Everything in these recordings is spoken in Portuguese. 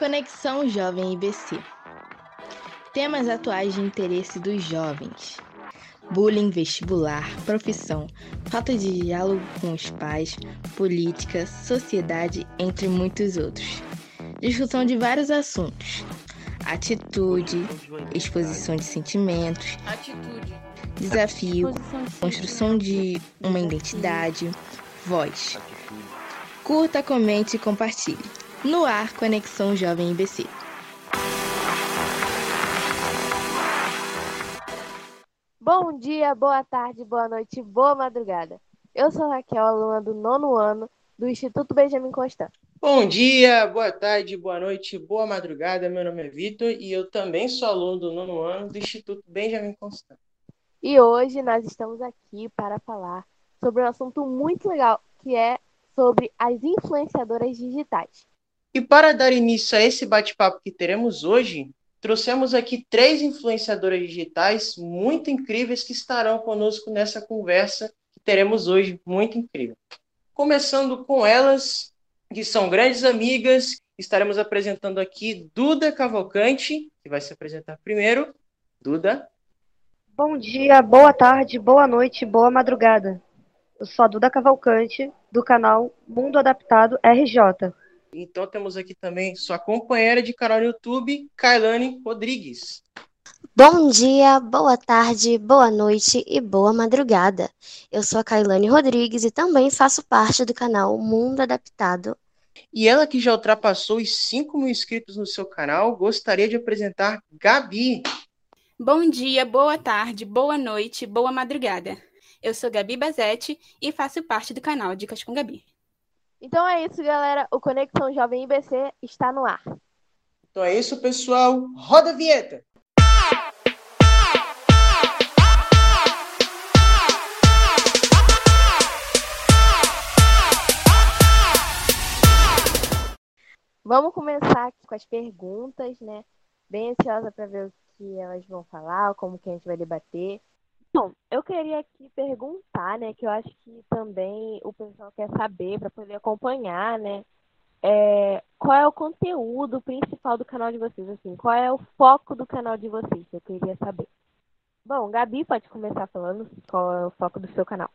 Conexão Jovem IBC. Temas atuais de interesse dos jovens: bullying vestibular, profissão, falta de diálogo com os pais, política, sociedade, entre muitos outros. Discussão de vários assuntos: atitude, exposição de sentimentos, desafio, construção de uma identidade, voz. Curta, comente e compartilhe. No ar, Conexão Jovem IBC. Bom dia, boa tarde, boa noite, boa madrugada. Eu sou Raquel, aluna do nono ano do Instituto Benjamin Constant. Bom dia, boa tarde, boa noite, boa madrugada. Meu nome é Vitor e eu também sou aluno do nono ano do Instituto Benjamin Constant. E hoje nós estamos aqui para falar sobre um assunto muito legal, que é sobre as influenciadoras digitais. E para dar início a esse bate-papo que teremos hoje, trouxemos aqui três influenciadoras digitais muito incríveis que estarão conosco nessa conversa que teremos hoje, muito incrível. Começando com elas, que são grandes amigas, estaremos apresentando aqui Duda Cavalcante, que vai se apresentar primeiro. Duda. Bom dia, boa tarde, boa noite, boa madrugada. Eu sou a Duda Cavalcante, do canal Mundo Adaptado RJ. Então temos aqui também sua companheira de canal no YouTube, Kailane Rodrigues. Bom dia, boa tarde, boa noite e boa madrugada. Eu sou a Kailane Rodrigues e também faço parte do canal Mundo Adaptado. E ela que já ultrapassou os 5 mil inscritos no seu canal, gostaria de apresentar Gabi. Bom dia, boa tarde, boa noite, boa madrugada. Eu sou Gabi Bazete e faço parte do canal Dicas com Gabi. Então é isso, galera. O Conexão Jovem IBC está no ar. Então é isso, pessoal. Roda a vinheta. Vamos começar aqui com as perguntas, né? Bem ansiosa para ver o que elas vão falar, como que a gente vai debater. Bom, eu queria aqui perguntar, né, que eu acho que também o pessoal quer saber para poder acompanhar, né, é, qual é o conteúdo principal do canal de vocês, assim, qual é o foco do canal de vocês, eu queria saber. Bom, Gabi, pode começar falando qual é o foco do seu canal.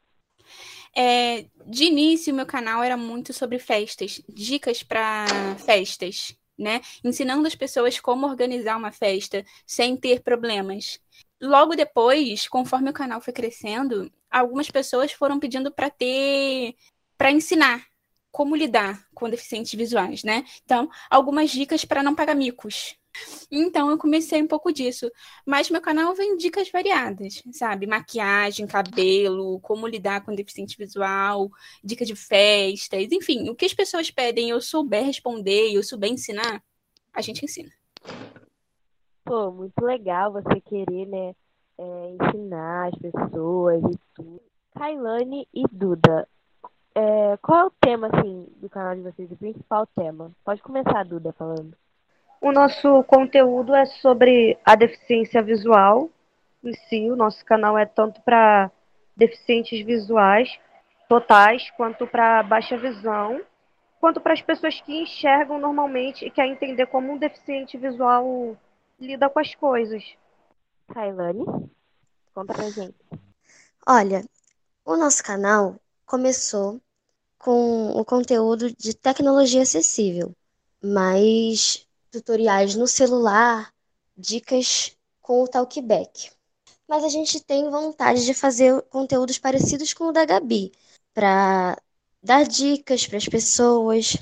É, de início, meu canal era muito sobre festas, dicas para festas, né? Ensinando as pessoas como organizar uma festa sem ter problemas. Logo depois, conforme o canal foi crescendo, algumas pessoas foram pedindo para ter, para ensinar como lidar com deficientes visuais, né? Então, algumas dicas para não pagar micos. Então, eu comecei um pouco disso. Mas meu canal vem dicas variadas, sabe? Maquiagem, cabelo, como lidar com deficiente visual, dica de festas, enfim, o que as pessoas pedem eu souber responder, eu souber ensinar, a gente ensina. Pô, muito legal você querer, né, é, ensinar as pessoas e tudo. Kailane e Duda, é, qual é o tema, assim, do canal de vocês, o principal tema? Pode começar, Duda, falando. O nosso conteúdo é sobre a deficiência visual em si. O nosso canal é tanto para deficientes visuais totais, quanto para baixa visão, quanto para as pessoas que enxergam normalmente e querem entender como um deficiente visual lida com as coisas. Kailane, conta pra gente. Olha, o nosso canal começou com o conteúdo de tecnologia acessível, mas tutoriais no celular, dicas com o Talkback. Mas a gente tem vontade de fazer conteúdos parecidos com o da Gabi, para dar dicas para as pessoas.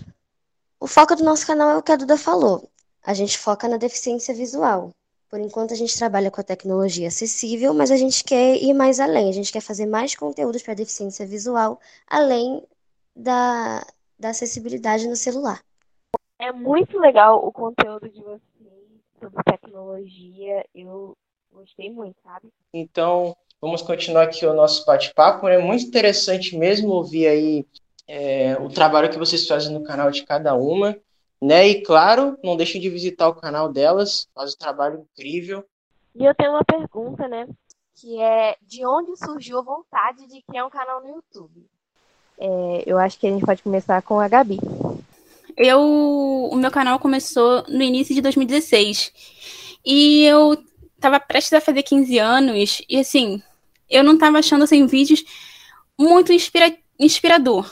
O foco do nosso canal é o que a Duda falou. A gente foca na deficiência visual. Por enquanto a gente trabalha com a tecnologia acessível, mas a gente quer ir mais além. A gente quer fazer mais conteúdos para deficiência visual, além da, da acessibilidade no celular. É muito legal o conteúdo de vocês sobre tecnologia. Eu gostei muito, sabe? Então, vamos continuar aqui o nosso bate-papo. É muito interessante mesmo ouvir aí é, o trabalho que vocês fazem no canal de cada uma. Né? E claro, não deixem de visitar o canal delas, faz um trabalho incrível. E eu tenho uma pergunta, né? Que é de onde surgiu a vontade de criar um canal no YouTube? É, eu acho que a gente pode começar com a Gabi. Eu, o meu canal começou no início de 2016. E eu tava prestes a fazer 15 anos e assim, eu não tava achando assim vídeos muito inspira inspirador.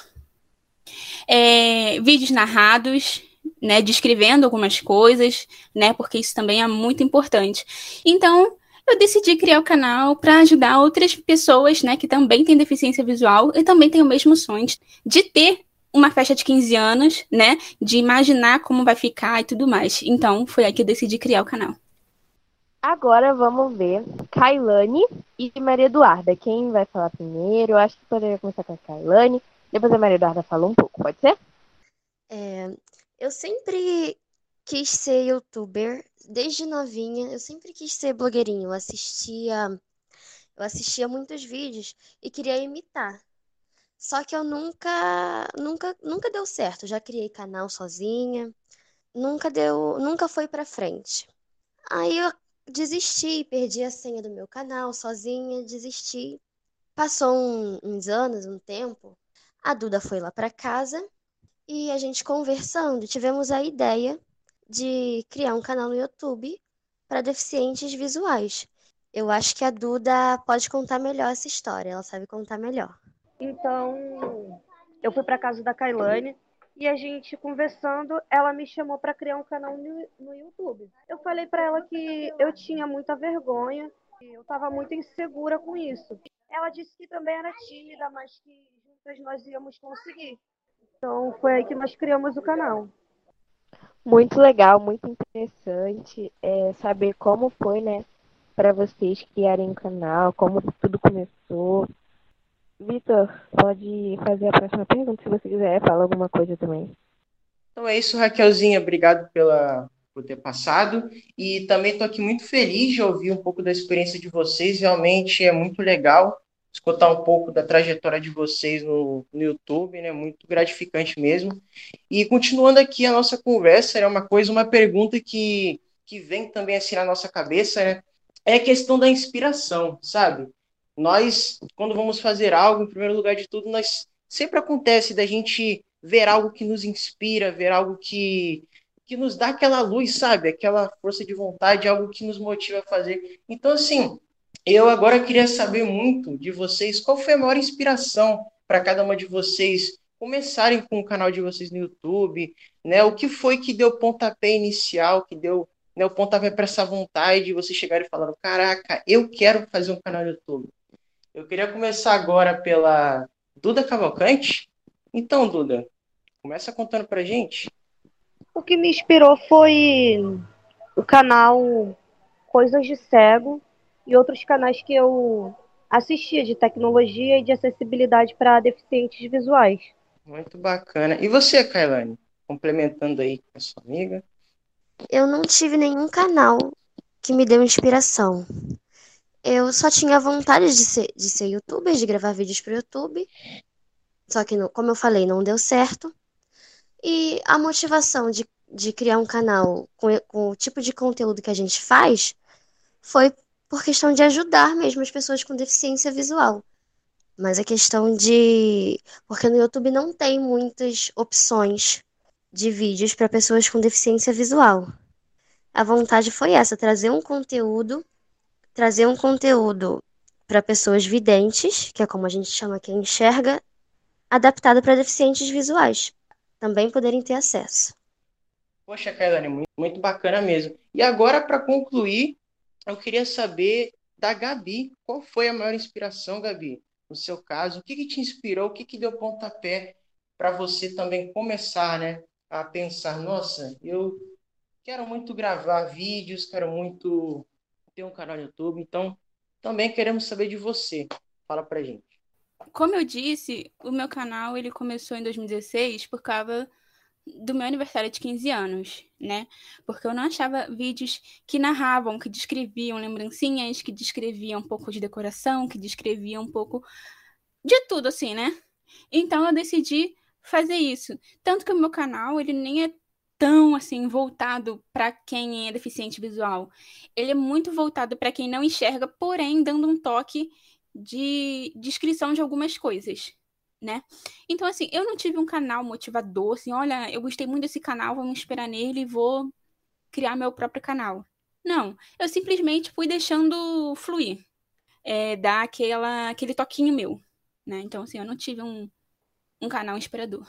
É, vídeos narrados, né, descrevendo algumas coisas, né, porque isso também é muito importante. Então, eu decidi criar o canal para ajudar outras pessoas, né, que também têm deficiência visual e também têm o mesmo sonho de ter uma festa de 15 anos, né, de imaginar como vai ficar e tudo mais. Então, foi aí que eu decidi criar o canal. Agora vamos ver Kailane e Maria Eduarda. Quem vai falar primeiro? Eu acho que poderia começar com a Kailane. Depois a Maria Eduarda fala um pouco, pode ser? É, eu sempre quis ser youtuber, desde novinha, eu sempre quis ser blogueirinho. Eu assistia, eu assistia muitos vídeos e queria imitar. Só que eu nunca, nunca, nunca deu certo. já criei canal sozinha, nunca deu, nunca foi para frente. Aí eu desisti, perdi a senha do meu canal sozinha, desisti. Passou um, uns anos, um tempo, a Duda foi lá para casa e a gente conversando, tivemos a ideia de criar um canal no YouTube para deficientes visuais. Eu acho que a Duda pode contar melhor essa história, ela sabe contar melhor. Então, eu fui para casa da Kailane e a gente conversando, ela me chamou para criar um canal no, no YouTube. Eu falei para ela que eu tinha muita vergonha, eu estava muito insegura com isso. Ela disse que também era tímida, mas que juntas nós íamos conseguir. Então foi aí que nós criamos o canal. Muito legal, muito interessante é, saber como foi, né, para vocês criarem o canal, como tudo começou. Vitor, pode fazer a próxima pergunta se você quiser, fala alguma coisa também. Então é isso, Raquelzinha, obrigado pela, por ter passado. E também estou aqui muito feliz de ouvir um pouco da experiência de vocês, realmente é muito legal escutar um pouco da trajetória de vocês no, no YouTube, né? Muito gratificante mesmo. E continuando aqui a nossa conversa, é uma coisa, uma pergunta que, que vem também assim na nossa cabeça, né? É a questão da inspiração, sabe? Nós, quando vamos fazer algo, em primeiro lugar de tudo, nós sempre acontece da gente ver algo que nos inspira, ver algo que, que nos dá aquela luz, sabe? Aquela força de vontade, algo que nos motiva a fazer. Então, assim, eu agora queria saber muito de vocês qual foi a maior inspiração para cada uma de vocês começarem com o canal de vocês no YouTube, né? O que foi que deu pontapé inicial, que deu né, o pontapé para essa vontade de vocês chegarem e falaram, caraca, eu quero fazer um canal no YouTube. Eu queria começar agora pela Duda Cavalcante. Então, Duda, começa contando pra gente. O que me inspirou foi o canal Coisas de Cego e outros canais que eu assistia de tecnologia e de acessibilidade para deficientes visuais. Muito bacana. E você, Kailane? Complementando aí com a sua amiga. Eu não tive nenhum canal que me deu inspiração eu só tinha vontade de ser, de ser youtuber, de gravar vídeos para o YouTube. Só que, como eu falei, não deu certo. E a motivação de, de criar um canal com, com o tipo de conteúdo que a gente faz foi por questão de ajudar mesmo as pessoas com deficiência visual. Mas a questão de. Porque no YouTube não tem muitas opções de vídeos para pessoas com deficiência visual. A vontade foi essa, trazer um conteúdo trazer um conteúdo para pessoas videntes, que é como a gente chama quem enxerga, adaptado para deficientes visuais, também poderem ter acesso. Poxa, Kailane, muito, muito bacana mesmo. E agora, para concluir, eu queria saber da Gabi. Qual foi a maior inspiração, Gabi, no seu caso? O que, que te inspirou? O que, que deu pontapé para você também começar né, a pensar: nossa, eu quero muito gravar vídeos, quero muito tem um canal no YouTube, então também queremos saber de você. Fala pra gente. Como eu disse, o meu canal ele começou em 2016 por causa do meu aniversário de 15 anos, né? Porque eu não achava vídeos que narravam, que descreviam lembrancinhas, que descreviam um pouco de decoração, que descreviam um pouco de tudo assim, né? Então eu decidi fazer isso. Tanto que o meu canal, ele nem é tão assim voltado para quem é deficiente visual. Ele é muito voltado para quem não enxerga, porém dando um toque de descrição de algumas coisas, né? Então, assim, eu não tive um canal motivador, assim, olha, eu gostei muito desse canal, vamos esperar nele e vou criar meu próprio canal. Não, eu simplesmente fui deixando fluir, é, dar aquela, aquele toquinho meu, né? Então, assim, eu não tive um, um canal inspirador.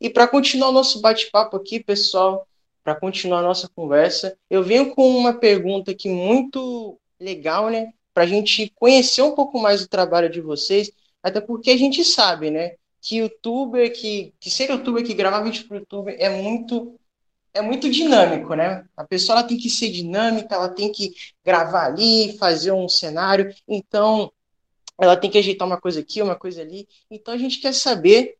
E para continuar o nosso bate-papo aqui, pessoal, para continuar a nossa conversa, eu venho com uma pergunta aqui muito legal, né? Para a gente conhecer um pouco mais o trabalho de vocês, até porque a gente sabe, né? Que youtuber, que, que ser youtuber, que gravar vídeo para youtuber é muito é muito dinâmico, né? A pessoa ela tem que ser dinâmica, ela tem que gravar ali, fazer um cenário, então ela tem que ajeitar uma coisa aqui, uma coisa ali. Então a gente quer saber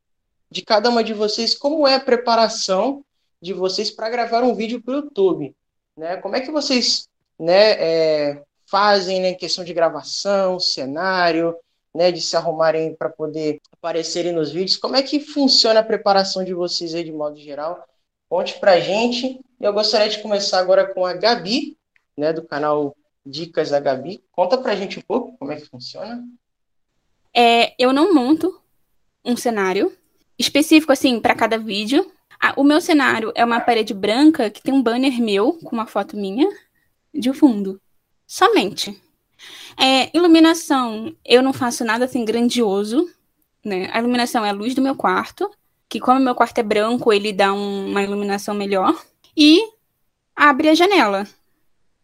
de cada uma de vocês como é a preparação de vocês para gravar um vídeo para o YouTube, né? Como é que vocês, né, é, fazem, né, questão de gravação, cenário, né, de se arrumarem para poder aparecerem nos vídeos. Como é que funciona a preparação de vocês aí de modo geral? Conte para a gente. Eu gostaria de começar agora com a Gabi, né, do canal Dicas da Gabi. Conta para a gente um pouco como é que funciona. É, eu não monto um cenário específico assim para cada vídeo. Ah, o meu cenário é uma parede branca que tem um banner meu com uma foto minha de fundo. Somente. É, iluminação, eu não faço nada assim grandioso, né? A iluminação é a luz do meu quarto, que como meu quarto é branco, ele dá um, uma iluminação melhor. E abre a janela.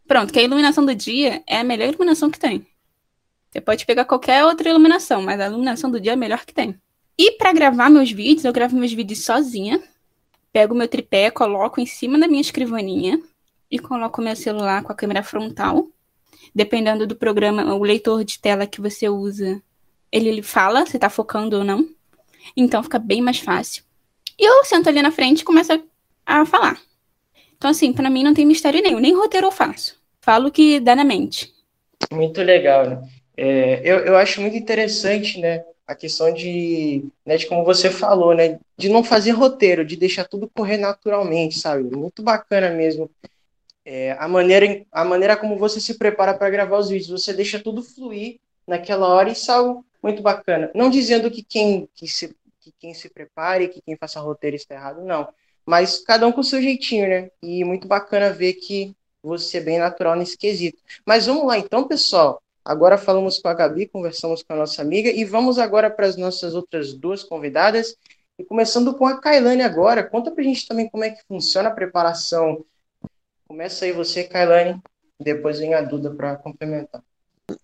Pronto, que a iluminação do dia é a melhor iluminação que tem. Você pode pegar qualquer outra iluminação, mas a iluminação do dia é a melhor que tem. E para gravar meus vídeos, eu gravo meus vídeos sozinha. Pego meu tripé, coloco em cima da minha escrivaninha e coloco meu celular com a câmera frontal dependendo do programa, o leitor de tela que você usa, ele, ele fala se tá focando ou não. Então fica bem mais fácil. E eu sento ali na frente e começo a, falar. Então, assim, para mim não tem mistério nenhum, nem roteiro eu faço. Falo que dá na mente. Muito legal, né? É, eu, eu acho muito interessante, né? A questão de, né, de como você falou, né? De não fazer roteiro, de deixar tudo correr naturalmente, sabe? Muito bacana mesmo é, a, maneira, a maneira como você se prepara para gravar os vídeos. Você deixa tudo fluir naquela hora e é algo muito bacana. Não dizendo que quem, que se, que quem se prepare, que quem faça roteiro está errado, não. Mas cada um com o seu jeitinho, né? E muito bacana ver que você é bem natural nesse quesito. Mas vamos lá então, pessoal. Agora falamos com a Gabi, conversamos com a nossa amiga e vamos agora para as nossas outras duas convidadas. E começando com a Kailane agora, conta pra gente também como é que funciona a preparação Começa aí você, Kailane, depois vem a Duda para complementar.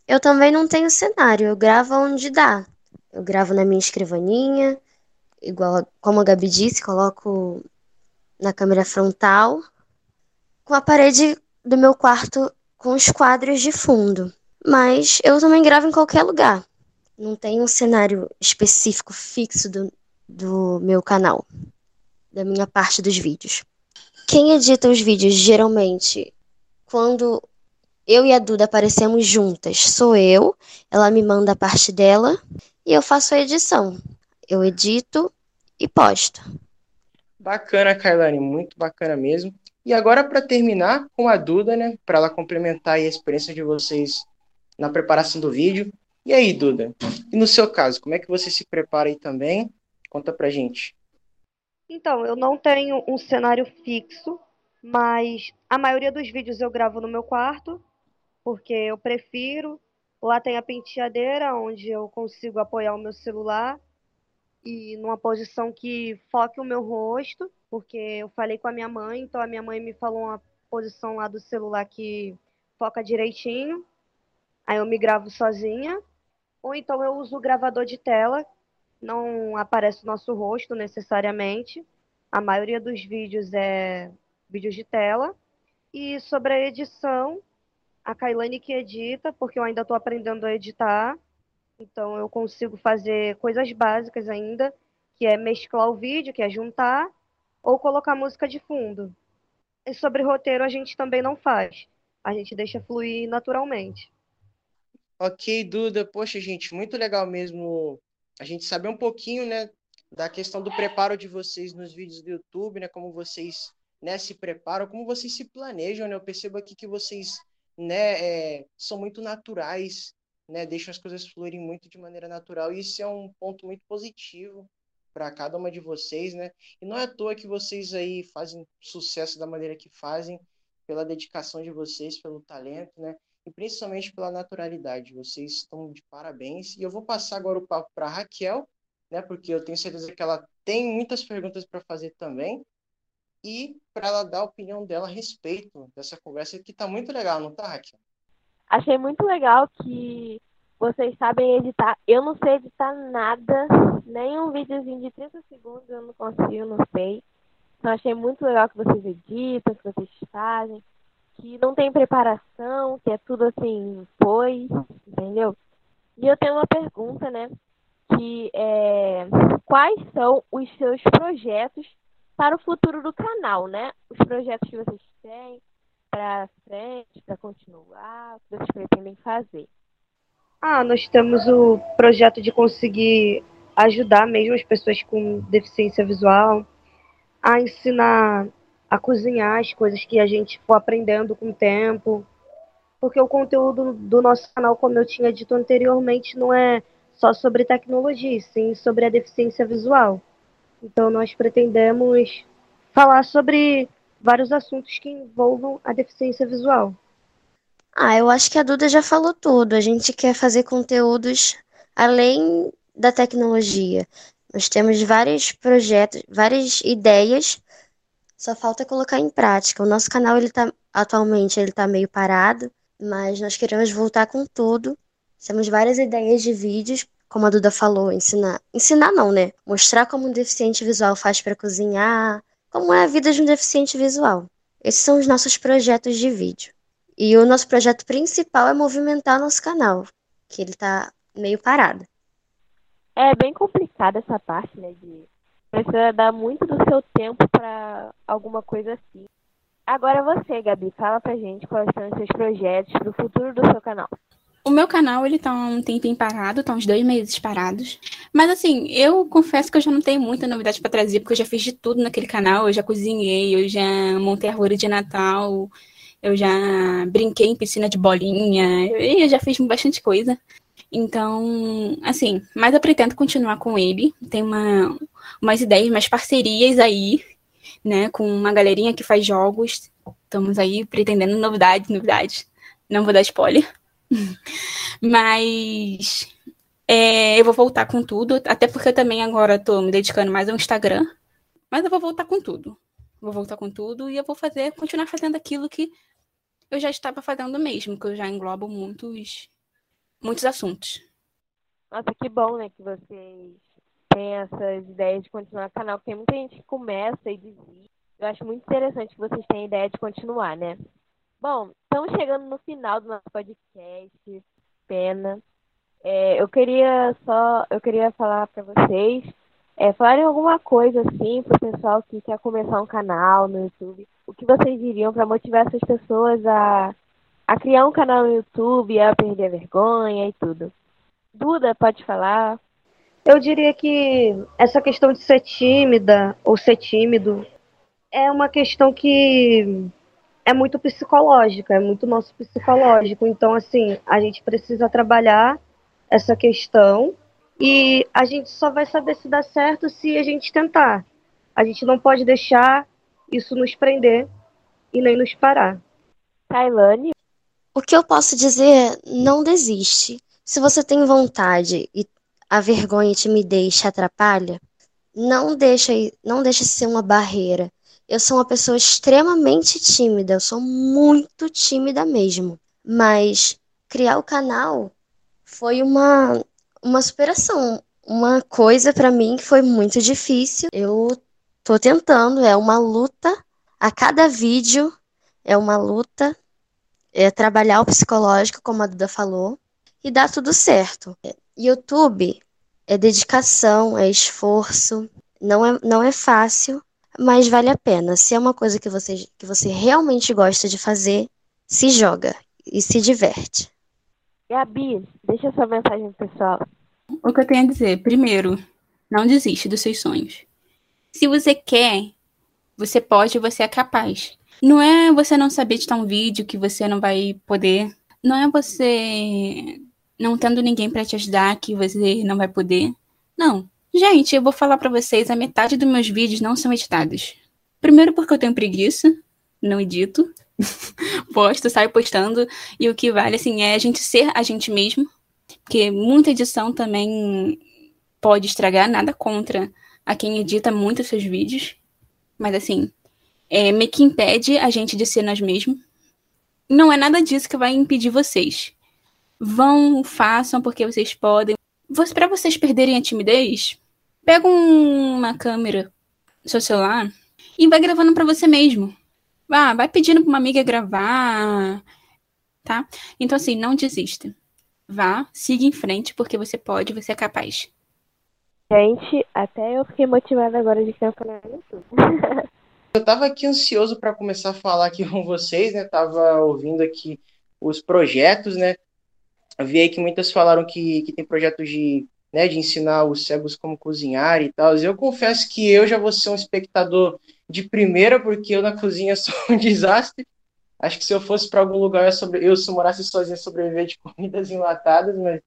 Eu também não tenho cenário, eu gravo onde dá. Eu gravo na minha escrivaninha, igual como a Gabi disse, coloco na câmera frontal, com a parede do meu quarto com os quadros de fundo. Mas eu também gravo em qualquer lugar. Não tem um cenário específico fixo do, do meu canal, da minha parte dos vídeos. Quem edita os vídeos geralmente, quando eu e a Duda aparecemos juntas, sou eu, ela me manda a parte dela e eu faço a edição. Eu edito e posto. Bacana, Kailane, muito bacana mesmo. E agora, para terminar com a Duda, né, para ela complementar a experiência de vocês na preparação do vídeo. E aí, Duda? E no seu caso, como é que você se prepara aí também? Conta pra gente. Então, eu não tenho um cenário fixo, mas a maioria dos vídeos eu gravo no meu quarto, porque eu prefiro. Lá tem a penteadeira, onde eu consigo apoiar o meu celular e numa posição que foque o meu rosto, porque eu falei com a minha mãe, então a minha mãe me falou uma posição lá do celular que foca direitinho. Aí eu me gravo sozinha. Ou então eu uso o gravador de tela, não aparece o nosso rosto necessariamente. A maioria dos vídeos é vídeos de tela. E sobre a edição, a Kailane que edita, porque eu ainda estou aprendendo a editar. Então eu consigo fazer coisas básicas ainda, que é mesclar o vídeo, que é juntar, ou colocar música de fundo. E sobre roteiro a gente também não faz. A gente deixa fluir naturalmente. Ok, Duda. Poxa, gente, muito legal mesmo a gente saber um pouquinho, né, da questão do preparo de vocês nos vídeos do YouTube, né, como vocês, né, se preparam, como vocês se planejam, né, eu percebo aqui que vocês, né, é, são muito naturais, né, deixam as coisas fluírem muito de maneira natural, e isso é um ponto muito positivo para cada uma de vocês, né? E não é à toa que vocês aí fazem sucesso da maneira que fazem, pela dedicação de vocês, pelo talento, né? E principalmente pela naturalidade. Vocês estão de parabéns. E eu vou passar agora o papo para Raquel, né? Porque eu tenho certeza que ela tem muitas perguntas para fazer também. E para ela dar a opinião dela a respeito dessa conversa que está muito legal, não tá, Raquel? Achei muito legal que vocês sabem editar. Eu não sei editar nada, nem um videozinho de 30 segundos eu não consigo, não sei. Então achei muito legal que vocês editam, que vocês fazem, que não tem preparação, que é tudo assim, foi, entendeu? E eu tenho uma pergunta, né? Que é quais são os seus projetos para o futuro do canal, né? Os projetos que vocês têm para frente, para continuar, o que vocês pretendem fazer. Ah, nós temos o projeto de conseguir ajudar mesmo as pessoas com deficiência visual a ensinar a cozinhar as coisas que a gente for aprendendo com o tempo. Porque o conteúdo do nosso canal, como eu tinha dito anteriormente, não é só sobre tecnologia, sim sobre a deficiência visual. Então nós pretendemos falar sobre vários assuntos que envolvam a deficiência visual. Ah, eu acho que a Duda já falou tudo. A gente quer fazer conteúdos além da tecnologia. Nós temos vários projetos, várias ideias, só falta colocar em prática. O nosso canal ele tá atualmente ele tá meio parado, mas nós queremos voltar com tudo. Temos várias ideias de vídeos, como a Duda falou, ensinar, ensinar não, né? Mostrar como um deficiente visual faz para cozinhar, como é a vida de um deficiente visual. Esses são os nossos projetos de vídeo. E o nosso projeto principal é movimentar nosso canal, que ele tá meio parado. É bem complicada essa parte, né? De precisa dar muito do seu tempo alguma coisa assim. Agora você, Gabi, fala pra gente quais são os seus projetos para o futuro do seu canal. O meu canal, ele tá um tempinho parado, tá uns dois meses parados. Mas assim, eu confesso que eu já não tenho muita novidade para trazer, porque eu já fiz de tudo naquele canal. Eu já cozinhei, eu já montei árvore de Natal, eu já brinquei em piscina de bolinha, eu já fiz bastante coisa. Então, assim, mas eu pretendo continuar com ele. Tem uma, umas ideias, umas parcerias aí, né, com uma galerinha que faz jogos. Estamos aí pretendendo novidades, novidades. Não vou dar spoiler. mas é, eu vou voltar com tudo, até porque eu também agora estou me dedicando mais ao Instagram. Mas eu vou voltar com tudo. Vou voltar com tudo e eu vou fazer, continuar fazendo aquilo que eu já estava fazendo mesmo, que eu já englobo muitos, muitos assuntos. Nossa, que bom, né, que vocês têm essas ideias de continuar o canal, porque tem muita gente que começa e desiste. Eu acho muito interessante que vocês tenham ideia de continuar, né? Bom, estamos chegando no final do nosso podcast. Pena. É, eu queria só, eu queria falar para vocês é, falarem alguma coisa assim para o pessoal que quer começar um canal no YouTube. O que vocês diriam para motivar essas pessoas a, a criar um canal no YouTube, a perder a vergonha e tudo? Duda, pode falar? Eu diria que essa questão de ser tímida ou ser tímido é uma questão que é muito psicológica, é muito nosso psicológico. Então, assim, a gente precisa trabalhar essa questão e a gente só vai saber se dá certo se a gente tentar. A gente não pode deixar isso nos prender e nem nos parar. Tailane? O que eu posso dizer, não desiste. Se você tem vontade e a vergonha e timidez te atrapalha, não deixa, não deixa ser uma barreira. Eu sou uma pessoa extremamente tímida, eu sou muito tímida mesmo. Mas criar o canal foi uma uma superação, uma coisa para mim que foi muito difícil. Eu tô tentando, é uma luta. A cada vídeo é uma luta. É trabalhar o psicológico, como a Duda falou, e dá tudo certo. YouTube é dedicação, é esforço, não é, não é fácil, mas vale a pena. Se é uma coisa que você, que você realmente gosta de fazer, se joga e se diverte. Gabi, deixa sua mensagem pessoal. O que eu tenho a dizer, primeiro, não desiste dos seus sonhos. Se você quer, você pode, você é capaz. Não é você não saber editar um vídeo que você não vai poder. Não é você não tendo ninguém para te ajudar, que você não vai poder. Não. Gente, eu vou falar para vocês, a metade dos meus vídeos não são editados. Primeiro porque eu tenho preguiça, não edito. Posto, saio postando. E o que vale, assim, é a gente ser a gente mesmo. Porque muita edição também pode estragar, nada contra a quem edita muito seus vídeos. Mas, assim, é, meio que impede a gente de ser nós mesmos. Não é nada disso que vai impedir vocês. Vão, façam porque vocês podem. Para vocês perderem a timidez, pega uma câmera no seu celular e vai gravando para você mesmo. Ah, vai pedindo para uma amiga gravar, tá? Então, assim, não desista. Vá, siga em frente, porque você pode, você é capaz. Gente, até eu fiquei motivada agora de criar um canal no YouTube. eu tava aqui ansioso para começar a falar aqui com vocês, né? Tava ouvindo aqui os projetos, né? Eu vi aí que muitas falaram que, que tem projetos de, né, de ensinar os cegos como cozinhar e tal. Eu confesso que eu já vou ser um espectador de primeira, porque eu na cozinha sou um desastre. Acho que se eu fosse para algum lugar, eu, sobre... eu se morasse sozinho, sobreviver de comidas enlatadas, mas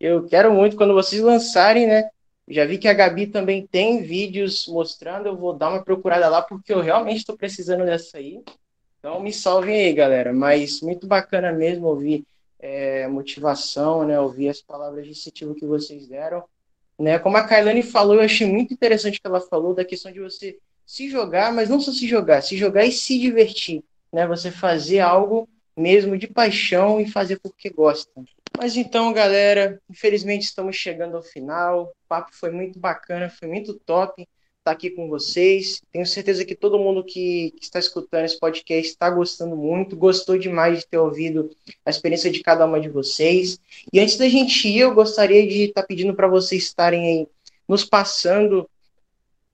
eu quero muito quando vocês lançarem, né? Já vi que a Gabi também tem vídeos mostrando, eu vou dar uma procurada lá, porque eu realmente estou precisando dessa aí. Então me salvem aí, galera. Mas muito bacana mesmo ouvir é, motivação, né? Ouvir as palavras de incentivo que vocês deram. Né? Como a Kailane falou, eu achei muito interessante o que ela falou da questão de você se jogar, mas não só se jogar, se jogar e se divertir, né? Você fazer algo mesmo de paixão e fazer porque gosta. Mas então, galera, infelizmente estamos chegando ao final. O papo foi muito bacana, foi muito top estar aqui com vocês. Tenho certeza que todo mundo que, que está escutando esse podcast está gostando muito, gostou demais de ter ouvido a experiência de cada uma de vocês. E antes da gente ir, eu gostaria de estar pedindo para vocês estarem aí nos passando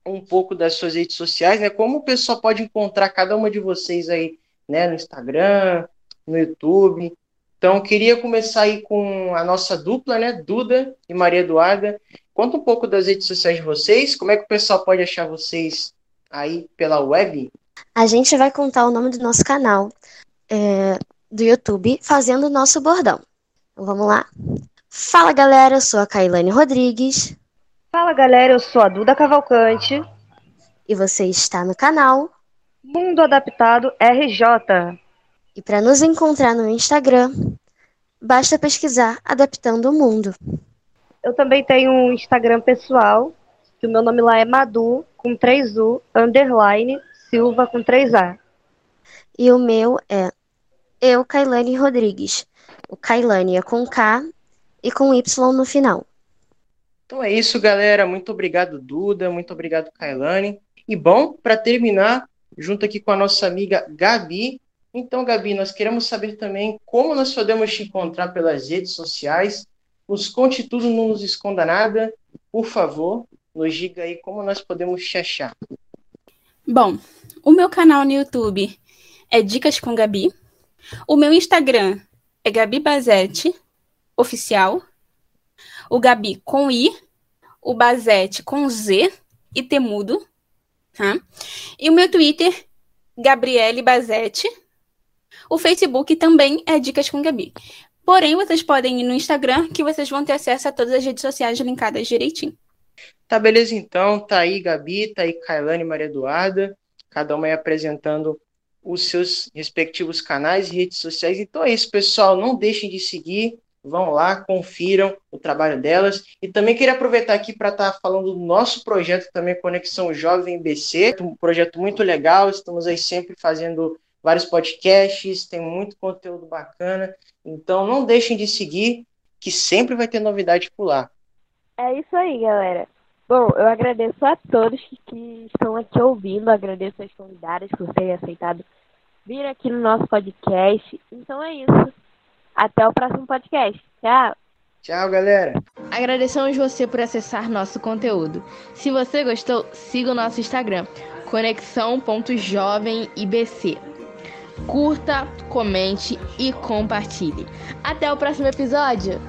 um pouco das suas redes sociais, né? Como o pessoal pode encontrar cada uma de vocês aí, né? No Instagram, no YouTube. Então, queria começar aí com a nossa dupla, né? Duda e Maria Eduarda. Conta um pouco das redes sociais de vocês. Como é que o pessoal pode achar vocês aí pela web? A gente vai contar o nome do nosso canal é, do YouTube fazendo o nosso bordão. Então, vamos lá? Fala galera, eu sou a Kailane Rodrigues. Fala galera, eu sou a Duda Cavalcante. E você está no canal Mundo Adaptado RJ. E para nos encontrar no Instagram, basta pesquisar Adaptando o Mundo. Eu também tenho um Instagram pessoal, que o meu nome lá é Madu, com 3U, underline, Silva, com 3A. E o meu é eu, Kailane Rodrigues. O Kailane é com K e com Y no final. Então é isso, galera. Muito obrigado, Duda. Muito obrigado, Kailane. E bom, para terminar, junto aqui com a nossa amiga Gabi. Então, Gabi, nós queremos saber também como nós podemos te encontrar pelas redes sociais. Nos conte tudo, não nos esconda nada. Por favor, nos diga aí como nós podemos te achar. Bom, o meu canal no YouTube é Dicas com Gabi. O meu Instagram é Gabi Bazete Oficial o Gabi com I, o Bazete com Z e Temudo, tá? E o meu Twitter, Gabriele Bazete. O Facebook também é Dicas com Gabi. Porém, vocês podem ir no Instagram que vocês vão ter acesso a todas as redes sociais linkadas direitinho. Tá, beleza então. Tá aí Gabi, tá aí Kailane e Maria Eduarda. Cada uma aí apresentando os seus respectivos canais e redes sociais. Então é isso, pessoal. Não deixem de seguir vão lá, confiram o trabalho delas. E também queria aproveitar aqui para estar tá falando do nosso projeto também, Conexão Jovem BC, um projeto muito legal, estamos aí sempre fazendo vários podcasts, tem muito conteúdo bacana. Então não deixem de seguir, que sempre vai ter novidade por lá. É isso aí, galera. Bom, eu agradeço a todos que estão aqui ouvindo, agradeço as convidadas por terem aceitado vir aqui no nosso podcast. Então é isso. Até o próximo podcast. Tchau. Tchau, galera. Agradecemos você por acessar nosso conteúdo. Se você gostou, siga o nosso Instagram, conexão.jovemibc. Curta, comente e compartilhe. Até o próximo episódio.